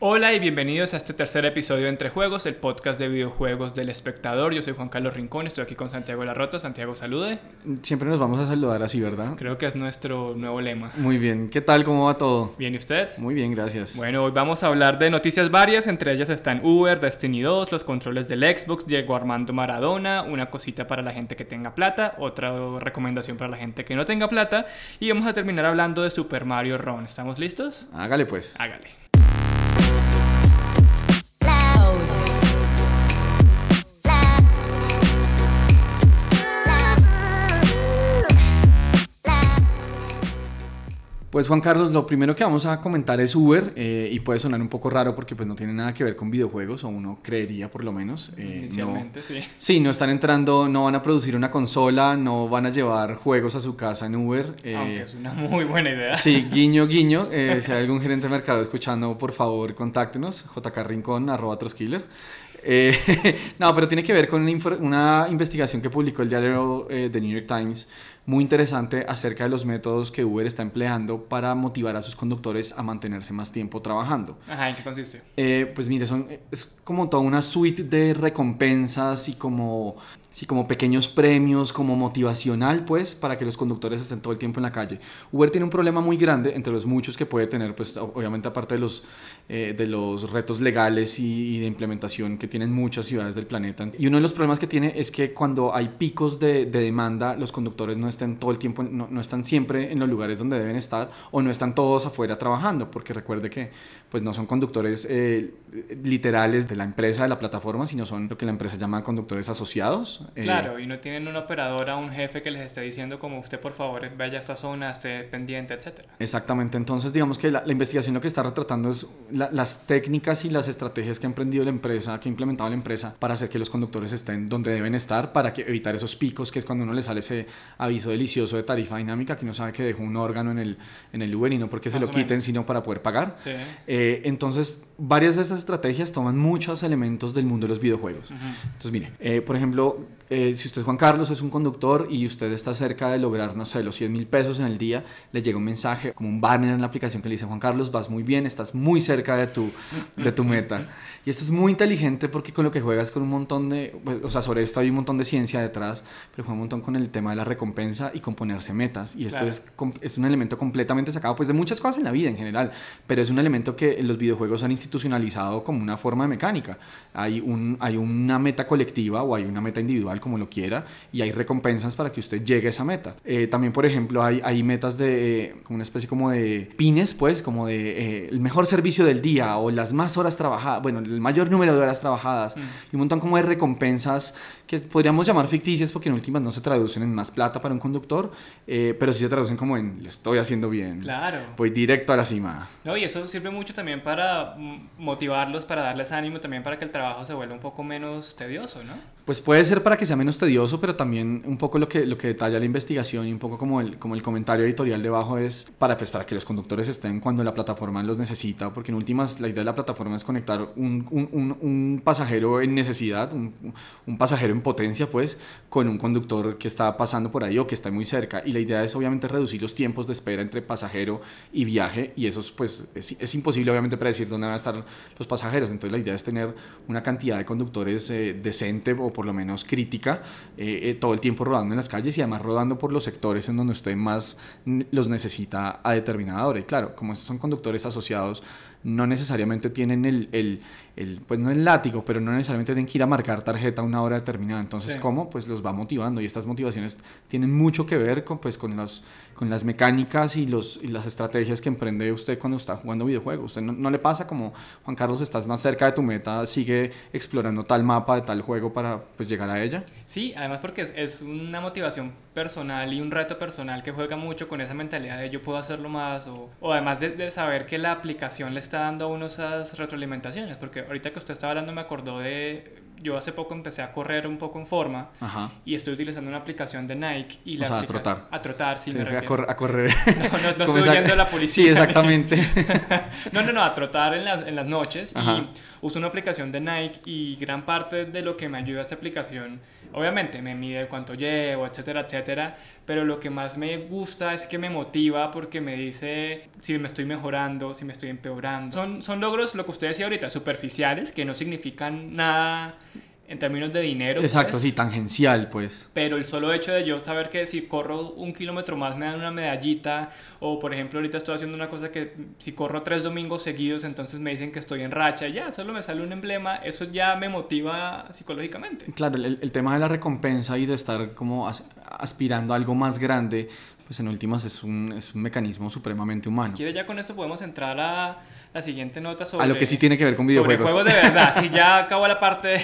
Hola y bienvenidos a este tercer episodio de Entre Juegos, el podcast de videojuegos del espectador. Yo soy Juan Carlos Rincón, estoy aquí con Santiago Larrota. Santiago, salude. Siempre nos vamos a saludar así, ¿verdad? Creo que es nuestro nuevo lema. Muy bien, ¿qué tal? ¿Cómo va todo? Bien, ¿y usted? Muy bien, gracias. Bueno, hoy vamos a hablar de noticias varias, entre ellas están Uber, Destiny 2, los controles del Xbox, llegó Armando Maradona, una cosita para la gente que tenga plata, otra recomendación para la gente que no tenga plata, y vamos a terminar hablando de Super Mario Run. ¿Estamos listos? Hágale pues. Hágale. Pues Juan Carlos, lo primero que vamos a comentar es Uber eh, y puede sonar un poco raro porque pues no tiene nada que ver con videojuegos o uno creería por lo menos. Eh, Inicialmente, sí. Sí, no están entrando, no van a producir una consola, no van a llevar juegos a su casa en Uber. Eh, Aunque es una muy buena idea. Sí, guiño, guiño. Si hay algún gerente de mercado escuchando, por favor, contáctenos, jkrincón, arroba troskiller. no, pero tiene que ver con una, una investigación que publicó el diario The New York Times muy interesante acerca de los métodos que Uber está empleando para motivar a sus conductores a mantenerse más tiempo trabajando. Ajá, ¿en qué consiste? Eh, pues mire, son, es como toda una suite de recompensas y como, sí, como pequeños premios, como motivacional, pues, para que los conductores estén todo el tiempo en la calle. Uber tiene un problema muy grande, entre los muchos que puede tener, pues, obviamente aparte de los, eh, de los retos legales y, y, de implementación que tienen muchas ciudades del planeta. Y uno de los problemas que tiene es que cuando hay picos de, de demanda, los conductores no están estén todo el tiempo, no, no, están siempre en los lugares donde deben estar o no están todos afuera trabajando, porque recuerde que pues no son conductores eh, literales de la empresa, de la plataforma, sino son lo que la empresa llama conductores asociados. Eh, claro, y no tienen una operadora, un jefe que les esté diciendo como usted por favor vaya a esta zona, esté pendiente, etcétera. Exactamente, entonces digamos que la, la investigación lo que está retratando es la, las técnicas y las estrategias que ha emprendido la empresa, que ha implementado la empresa para hacer que los conductores estén donde deben estar, para que, evitar esos picos, que es cuando uno le sale ese aviso delicioso de tarifa dinámica, que uno sabe que dejó un órgano en el, en el Uber y no porque se lo quiten, sino para poder pagar. Sí. Eh, entonces, varias de esas estrategias toman muchos elementos del mundo de los videojuegos. Uh -huh. Entonces, mire, eh, por ejemplo, eh, si usted, Juan Carlos, es un conductor y usted está cerca de lograr, no sé, los 100 mil pesos en el día, le llega un mensaje, como un banner en la aplicación que le dice, Juan Carlos, vas muy bien, estás muy cerca de tu, de tu meta. Y esto es muy inteligente porque con lo que juegas con un montón de, pues, o sea, sobre esto hay un montón de ciencia detrás, pero juega un montón con el tema de la recompensa y con ponerse metas. Y esto claro. es, es un elemento completamente sacado pues de muchas cosas en la vida en general, pero es un elemento que los videojuegos han institucionalizado como una forma de mecánica. Hay, un, hay una meta colectiva o hay una meta individual, como lo quiera, y hay recompensas para que usted llegue a esa meta. Eh, también, por ejemplo, hay, hay metas de, eh, como una especie como de pines, pues, como de eh, el mejor servicio del día o las más horas trabajadas, bueno, el mayor número de horas trabajadas mm. y un montón como de recompensas que podríamos llamar ficticias porque en últimas no se traducen en más plata para un conductor, eh, pero sí se traducen como en lo estoy haciendo bien. Claro. Voy directo a la cima. No, y eso sirve mucho también para motivarlos, para darles ánimo, también para que el trabajo se vuelva un poco menos tedioso, ¿no? Pues puede ser para que sea menos tedioso, pero también un poco lo que, lo que detalla la investigación y un poco como el, como el comentario editorial debajo es para, pues, para que los conductores estén cuando la plataforma los necesita, porque en últimas la idea de la plataforma es conectar un, un, pasajero en necesidad, un, pasajero en potencia, pues, con un conductor que está pasando por ahí o que está muy cerca. Y la idea es obviamente reducir los tiempos de espera entre pasajero y viaje, y eso pues es, es imposible obviamente predecir dónde van a estar los pasajeros. Entonces la idea es tener una cantidad de conductores eh, decente o por lo menos crítica eh, eh, todo el tiempo rodando en las calles y además rodando por los sectores en donde usted más los necesita a determinada hora. Y claro, como estos son conductores asociados, no necesariamente tienen el, el, el, pues no el látigo, pero no necesariamente tienen que ir a marcar tarjeta a una hora determinada. Entonces, sí. ¿cómo? Pues los va motivando y estas motivaciones tienen mucho que ver con, pues, con, los, con las mecánicas y, los, y las estrategias que emprende usted cuando está jugando videojuegos. Usted no, no, le pasa como, Juan Carlos, estás más cerca de tu meta, sigue explorando tal mapa de tal juego para pues, llegar a ella. Sí, además porque es, una motivación personal y un reto personal que juega mucho con esa mentalidad de yo puedo hacerlo más o, o además de, de saber que la aplicación le está dando a uno esas retroalimentaciones, porque ahorita que usted estaba hablando me acordó de yo hace poco empecé a correr un poco en forma Ajá. y estoy utilizando una aplicación de Nike y la o sea, a trotar. A trotar, sí, sí me refiero. refiero. a correr. No, no, no estoy huyendo de la policía. Sí, exactamente. no, no, no, a trotar en, en las noches. Y uso una aplicación de Nike y gran parte de lo que me ayuda esta aplicación, obviamente me mide cuánto llevo, etcétera, etcétera. Pero lo que más me gusta es que me motiva porque me dice si me estoy mejorando, si me estoy empeorando. Son, son logros, lo que usted decía ahorita, superficiales, que no significan nada en términos de dinero. Exacto, pues. sí, tangencial, pues. Pero el solo hecho de yo saber que si corro un kilómetro más me dan una medallita, o por ejemplo ahorita estoy haciendo una cosa que si corro tres domingos seguidos, entonces me dicen que estoy en racha, ya, solo me sale un emblema, eso ya me motiva psicológicamente. Claro, el, el tema de la recompensa y de estar como aspirando a algo más grande, pues en últimas es un, es un mecanismo supremamente humano. ¿Quiere ya con esto podemos entrar a la siguiente nota sobre... A lo que sí tiene que ver con videojuegos. Sobre juegos de verdad, si ya acabó la parte...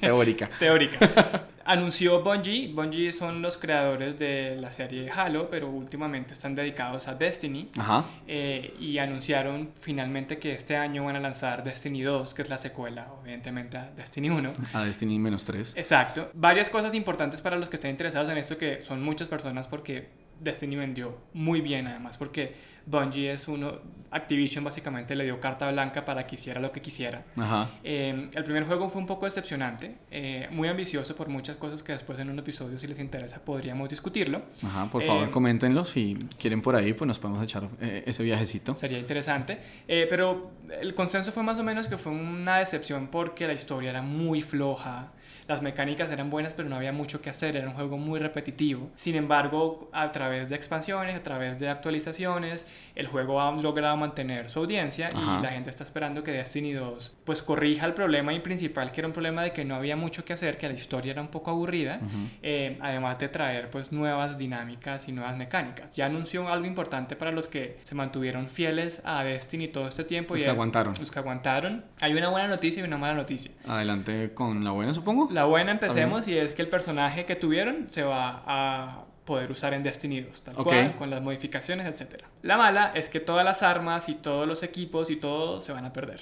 teórica. teórica. Anunció Bungie, Bungie son los creadores de la serie Halo, pero últimamente están dedicados a Destiny. Ajá. Eh, y anunciaron finalmente que este año van a lanzar Destiny 2, que es la secuela, evidentemente, a Destiny 1. A Destiny menos 3. Exacto. Varias cosas importantes para los que estén interesados en esto, que son muchas personas porque Destiny vendió muy bien además porque Bungie es uno, Activision básicamente le dio carta blanca para que hiciera lo que quisiera. Ajá. Eh, el primer juego fue un poco decepcionante, eh, muy ambicioso por muchas cosas que después en un episodio si les interesa podríamos discutirlo. Ajá, por favor eh, coméntenlo si quieren por ahí pues nos podemos echar ese viajecito. Sería interesante, pero el consenso fue más o menos que fue una decepción porque la historia era muy floja las mecánicas eran buenas, pero no había mucho que hacer, era un juego muy repetitivo. Sin embargo, a través de expansiones, a través de actualizaciones, el juego ha logrado mantener su audiencia y la gente está esperando que Destiny 2 pues corrija el problema principal, que era un problema de que no había mucho que hacer, que la historia era un poco aburrida, eh, además de traer pues nuevas dinámicas y nuevas mecánicas. Ya anunció algo importante para los que se mantuvieron fieles a Destiny todo este tiempo. Los y que aguantaron. Los que aguantaron. Hay una buena noticia y una mala noticia. Adelante con la buena, supongo. La buena empecemos y es que el personaje que tuvieron se va a poder usar en Destiny 2, tal cual, con las modificaciones, etc. La mala es que todas las armas y todos los equipos y todo se van a perder.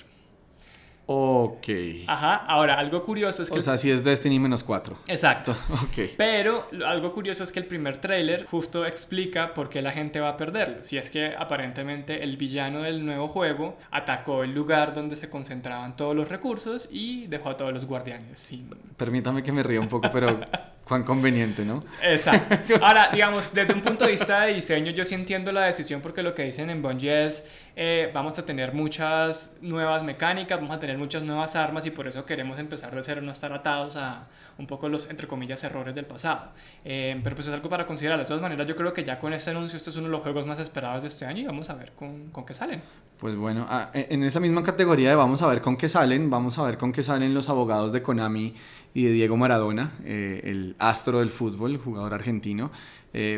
Ok. Ajá, ahora algo curioso es que... O sea, si es Destiny menos 4. Exacto. ok. Pero algo curioso es que el primer tráiler justo explica por qué la gente va a perderlo. Si es que aparentemente el villano del nuevo juego atacó el lugar donde se concentraban todos los recursos y dejó a todos los guardianes sin... Permítame que me ría un poco, pero cuán conveniente, ¿no? Exacto. Ahora, digamos, desde un punto de vista de diseño, yo sí entiendo la decisión porque lo que dicen en Bungie es eh, vamos a tener muchas nuevas mecánicas, vamos a tener muchas nuevas armas y por eso queremos empezar de cero, no estar atados a un poco los, entre comillas, errores del pasado. Eh, pero pues es algo para considerar. De todas maneras, yo creo que ya con este anuncio, este es uno de los juegos más esperados de este año y vamos a ver con, con qué salen. Pues bueno, ah, e, en esa misma categoría de vamos a ver con qué salen, vamos a ver con qué salen los abogados de Konami y de Diego Maradona, eh, el astro del fútbol, jugador argentino.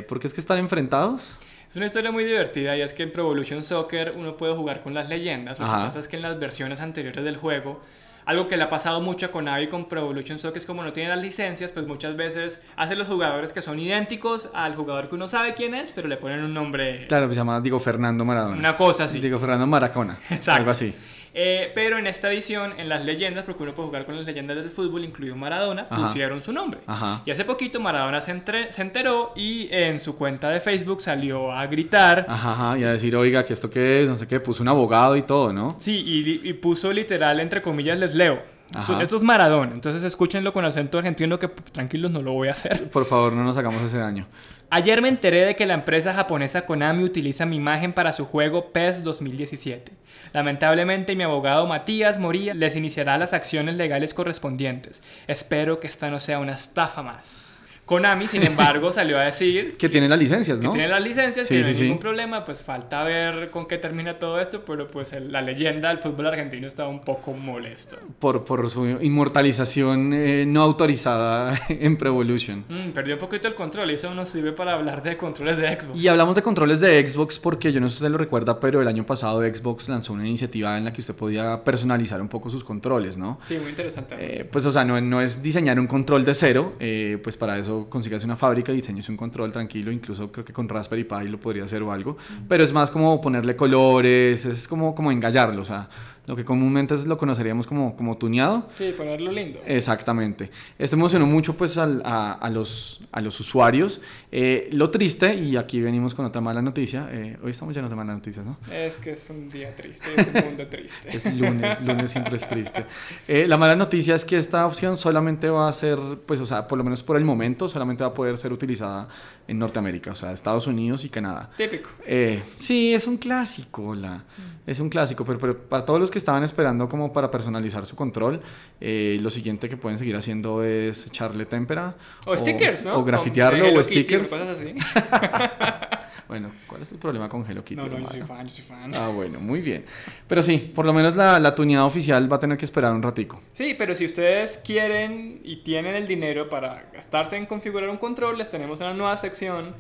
¿Por qué es que están enfrentados? Es una historia muy divertida y es que en Pro Evolution Soccer uno puede jugar con las leyendas. Lo que pasa es que en las versiones anteriores del juego, algo que le ha pasado mucho a Konami con Pro Evolution Soccer es como no tiene las licencias, pues muchas veces hace los jugadores que son idénticos al jugador que uno sabe quién es, pero le ponen un nombre. Claro, se llama Diego Fernando Maradona. Una cosa así. Diego Fernando Maracona. Exacto. Algo así. Eh, pero en esta edición, en las leyendas, porque uno puede jugar con las leyendas del fútbol, incluido Maradona, pusieron su nombre. Y hace poquito Maradona se, se, enteró y en su cuenta de Facebook salió a gritar. Ajá, y a decir, oiga, que esto qué es, no sé qué, puso un abogado y todo, ¿no? Sí, y, y puso literal, entre comillas, les leo. Esto, es Maradona, entonces escúchenlo con acento argentino que tranquilos no lo voy a hacer. Por favor, no nos hagamos ese daño. Ayer me enteré de que la empresa japonesa Konami utiliza mi imagen para su juego PES 2017. Lamentablemente mi abogado Matías Moría les iniciará las acciones legales correspondientes. Espero que esta no sea una estafa más. Konami, sin embargo, salió a decir... Que tiene las licencias, ¿no? Que tiene las licencias, que no hay ningún problema, pues falta ver con qué termina todo esto, pero pues la leyenda del fútbol argentino está un poco molesto. Por, por su inmortalización eh, no autorizada en Pro Evolution. Mm, perdió un poquito el control y eso nos sirve para hablar de controles de Xbox. Y hablamos de controles de Xbox porque yo no sé si se lo recuerda, pero el año pasado Xbox lanzó una iniciativa en la que usted podía personalizar un poco sus controles, ¿no? Sí, muy interesante. Eh, pues o sea, no, no es diseñar un control de cero, eh, pues para eso consigas una fábrica y diseñes un control tranquilo, incluso creo que con Raspberry Pi lo podría hacer o algo, pero es más como ponerle colores, es como, como engallarlo, o sea, lo que comúnmente lo conoceríamos como, como tuneado. Sí, ponerlo lindo. Exactamente. Esto emocionó mucho pues al- a, a los, a los usuarios. Eh, lo triste, y aquí venimos con otra mala noticia, eh, hoy estamos llenos de malas noticias, ¿no? Es que es un día triste, es un mundo triste. Es lunes, lunes siempre es triste. Eh, la mala noticia es que esta opción solamente va a ser, pues, o sea, por lo menos por el momento, solamente va a poder ser utilizada en Norteamérica, o sea, Estados Unidos y Canadá. Típico. Eh, sí, es un clásico, la, es un clásico, pero, pero para todos los que estaban esperando como para personalizar su control, eh, lo siguiente que pueden seguir haciendo es echarle témpera. O, stickers, ¿no? O grafitearlo o Kitty, stickers. cosas así. Bueno, ¿cuál es el problema con Hello Kitty? No, no, yo soy fan, yo soy fan. Ah, bueno, muy bien. Pero sí, por lo menos la, la tuneada oficial va a tener que esperar un ratico. Sí, pero si ustedes quieren y tienen el dinero para gastarse en configurar un control, les tenemos una nueva sección.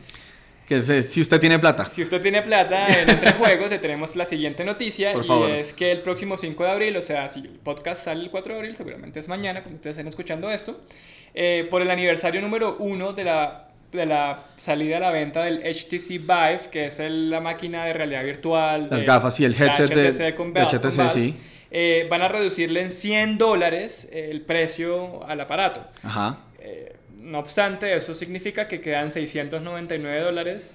Que es, eh, si usted tiene plata. Si usted tiene plata en Entre Juegos, le tenemos la siguiente noticia Por y favor. es que el próximo 5 de abril, o sea, si el podcast sale el 4 de abril, seguramente es mañana cuando ustedes estén escuchando esto, eh, por el aniversario número 1 de la, de la salida a la venta del HTC Vive, que es el- la máquina de realidad virtual. Las gafas y el headset de, HTC con de Valve- con HTC, Valve, sí. eh, van a reducirle en 100 dólares eh, el precio al aparato. Ajá. No obstante, eso significa que quedan 699 dólares.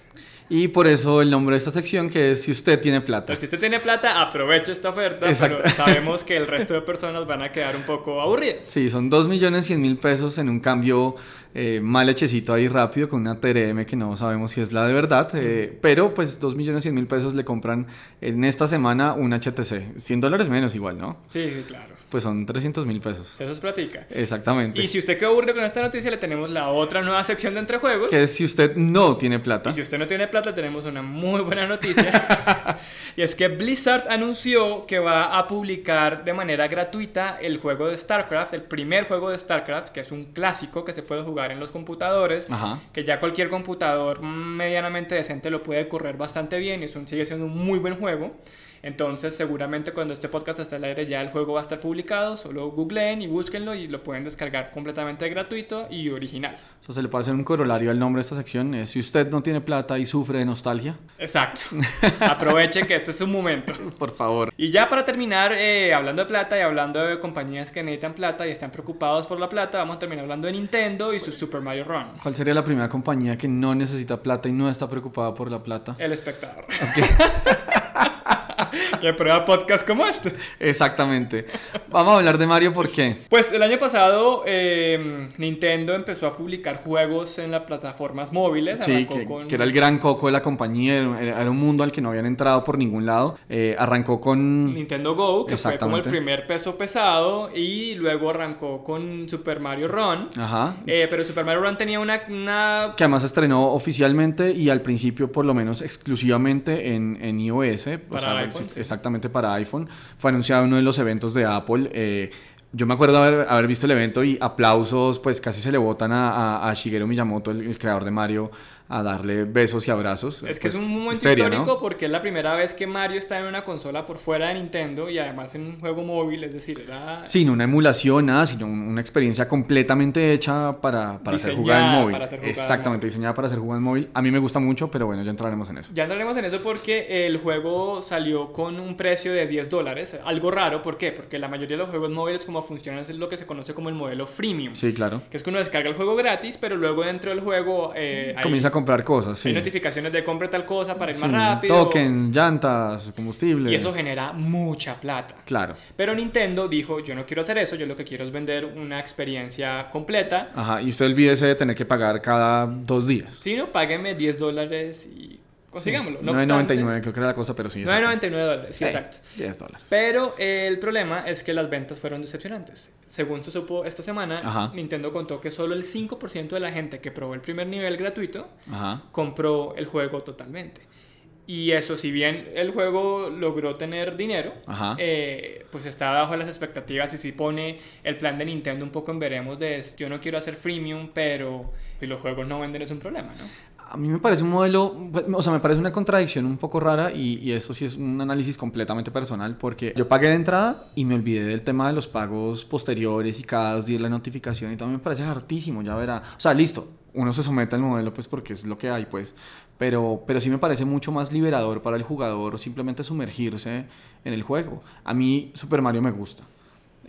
Y por eso el nombre de esta sección que es si usted tiene plata. Entonces, si usted tiene plata, aproveche esta oferta, Exacto. pero sabemos que el resto de personas van a quedar un poco aburridas. Sí, son 2 millones 100 mil pesos en un cambio eh, mal hechecito ahí rápido con una TRM que no sabemos si es la de verdad. eh, pero pues 2 millones 100 mil pesos le compran en esta semana un HTC. 100 dólares menos igual, ¿no? Sí, claro. Pues son 300 mil pesos. Eso es platica. Exactamente. Y si usted quedó aburrido con esta noticia, le tenemos la otra nueva sección de Entre Juegos. Que es si usted no tiene plata. Y si usted no tiene plata, tenemos una muy buena noticia. y es que Blizzard anunció que va a publicar de manera gratuita el juego de StarCraft, el primer juego de StarCraft, que es un clásico que se puede jugar en los computadores, Ajá. que ya cualquier computador medianamente decente lo puede correr bastante bien y es un, sigue siendo un muy buen juego. Entonces, seguramente cuando este podcast esté al aire ya el juego va a estar publicado. Solo googleen y búsquenlo y lo pueden descargar completamente gratuito y original. Eso se le puede hacer un corolario al nombre de esta sección. es si usted no tiene plata y sufre de nostalgia, Exacto. Aprovechen que este es un momento. por favor. Y ya para terminar, eh, hablando de plata y hablando de compañías que necesitan plata y están preocupados por la plata, vamos a terminar hablando de Nintendo y su Super Mario Run. ¿Cuál sería la primera compañía que no necesita plata y no está preocupada por la plata? El espectador. Ok. que prueba podcast como este. Exactamente. Vamos a hablar de Mario, ¿por qué? Pues el año pasado eh, Nintendo empezó a publicar juegos en las plataformas móviles. Sí, que, con que era el gran coco de la compañía, era, era un mundo al que no habían entrado por ningún lado. Eh, arrancó con... Nintendo Go, que fue como el primer peso pesado, y luego arrancó con Super Mario Run. Ajá. Eh, pero Super Mario Run tenía una, una Que además estrenó oficialmente y al principio por lo menos exclusivamente en, en iOS. o Para sea, iPhone, exist- sí. Exactamente para iPhone. Fue anunciado en uno de los eventos de Apple. eh, yo me acuerdo haber, haber visto el evento y aplausos, pues casi se le botan a, a- a Shigeru Miyamoto, el, el creador de Mario, a darle besos y abrazos. Es que Pues, es un momento histeria, ¿no? histórico porque es la primera vez que Mario está en una consola por fuera de Nintendo y además en un juego móvil, es decir, era Sin una emulación, nada, sino un- una experiencia completamente hecha para, para ser jugada en móvil. para Exactamente, móvil. diseñada para ser jugada en móvil. A mí me gusta mucho, pero bueno, ya entraremos en eso. Ya entraremos en eso porque el juego salió con un precio de 10 dólares. Algo raro, ¿por qué? Porque la mayoría de los juegos móviles como funcionan es lo que se conoce como el modelo freemium. Sí, claro. Que es que uno descarga el juego gratis, pero luego dentro del juego eh, hay, Comienza a comprar cosas, sí. hay notificaciones de compra tal cosa para ir Sí, más rápido. Tokens, llantas, combustible. Y eso genera mucha plata. Claro. Pero Nintendo dijo, yo no quiero hacer eso, yo lo que quiero es vender una experiencia completa. Ajá, y usted olvídese de tener que pagar cada dos días. Si no, págueme 10 dólares y consigámoslo. No 9.99 creo que era la cosa, pero sí. exacto. 9.99 dólares, sí, Eh, exacto. 10 dólares. Pero eh, el problema es que las ventas fueron decepcionantes. Según se supo esta semana, Ajá. Nintendo contó que solo el 5% de la gente que probó el primer nivel gratuito Ajá. compró el juego totalmente. Y eso, si bien el juego logró tener dinero, eh, pues está bajo las expectativas y si pone el plan de Nintendo un poco en veremos de yo no quiero hacer freemium, pero si los juegos no venden es un problema, ¿no? A mí me parece un modelo, pues, o sea, me parece una contradicción un poco rara y, y eso sí es un análisis completamente personal porque yo pagué de entrada y me olvidé del tema de los pagos posteriores y cada dos días la notificación y también me parece hartísimo, ya verá. O sea, listo, uno se somete al modelo pues porque es lo que hay pues, pero, pero sí me parece mucho más liberador para el jugador simplemente sumergirse en el juego. A mí Super Mario me gusta.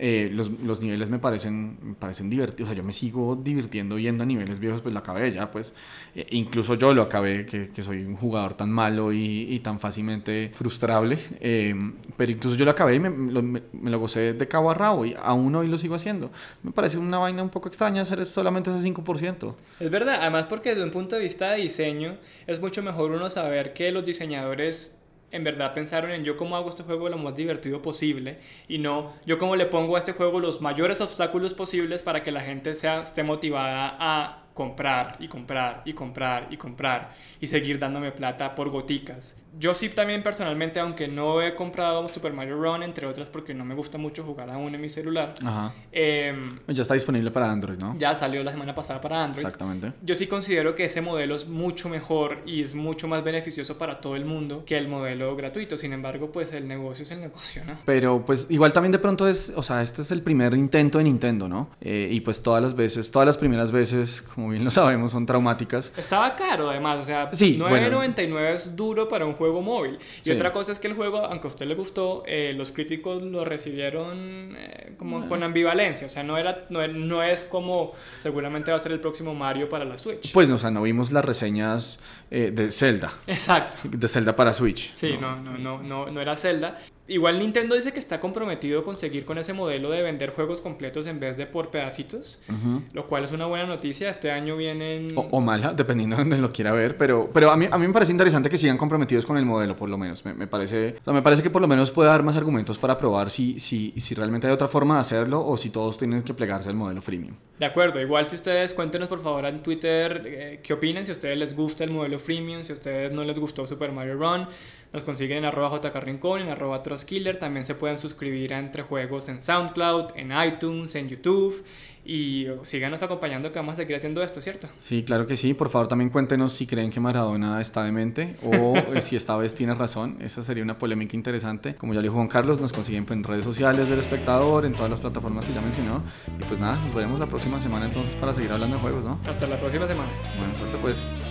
Eh, los, los, niveles me parecen, me parecen divertidos. O sea, yo me sigo divirtiendo yendo a niveles viejos, pues lo acabé ya, pues. Eh, incluso yo lo acabé, que, que, soy un jugador tan malo y, y tan fácilmente frustrable. Eh, pero incluso yo lo acabé y me lo, me, me lo, gocé de cabo a rabo y aún hoy lo sigo haciendo. Me parece una vaina un poco extraña hacer solamente ese 5%. Es verdad, además porque desde un punto de vista de diseño es mucho mejor uno saber que los diseñadores en verdad pensaron en yo cómo hago este juego lo más divertido posible y no yo cómo le pongo a este juego los mayores obstáculos posibles para que la gente sea, esté motivada a comprar y comprar y comprar y comprar y seguir dándome plata por goticas. Yo sí también personalmente, aunque no he comprado Super Mario Run, entre otras porque no me gusta mucho jugar aún en mi celular. Ajá. Eh, ya está disponible para Android, ¿no? Ya salió la semana pasada para Android. Exactamente. Yo sí considero que ese modelo es mucho mejor y es mucho más beneficioso para todo el mundo que el modelo gratuito. Sin embargo, pues el negocio es el negocio, ¿no? Pero pues igual también de pronto es, o sea, este es el primer intento de Nintendo, ¿no? Eh, y pues todas las veces, todas las primeras veces, como lo sabemos, son traumáticas. Estaba caro además, o sea, sí, 9.99 bueno. es duro para un juego móvil. Y sí. otra cosa es que el juego, aunque a usted le gustó, eh, los críticos lo recibieron eh, como bueno. con ambivalencia, o sea, no, era, no, no, es como seguramente va a ser el próximo Mario para la Switch. Pues, o sea, no vimos las reseñas eh, de Zelda. Exacto. De Zelda para Switch. Sí, no, no, no, no, no era Zelda. Igual Nintendo dice que está comprometido con seguir con ese modelo de vender juegos completos en vez de por pedacitos, uh -huh. lo cual es una buena noticia. Este año vienen... O, o, mala, dependiendo de donde lo quiera ver, pero, pero a, mí, a mí me parece interesante que sigan comprometidos con el modelo, por lo menos. Me, me parece, o sea, me parece que por lo menos puede dar más argumentos para probar si, si, si realmente hay otra forma de hacerlo o si todos tienen que plegarse al modelo freemium. De acuerdo, igual si ustedes cuéntenos por favor en Twitter eh, qué opinan, si a ustedes les gusta el modelo freemium, si a ustedes no les gustó Super Mario Run. Nos consiguen en arroba jkrincón, en arroba troskiller. También se pueden suscribir a Entre Juegos en SoundCloud, en iTunes, en YouTube. Y síganos acompañando que vamos a seguir haciendo esto, ¿cierto? Sí, claro que sí. Por favor, también cuéntenos si creen que Maradona está demente o si esta vez tiene razón. Esa sería una polémica interesante. Como ya dijo Juan Carlos, nos consiguen en redes sociales del espectador, en todas las plataformas que ya mencionó. Y pues nada, nos veremos la próxima semana entonces para seguir hablando de juegos, ¿no? Hasta la próxima semana. Bueno, suerte pues.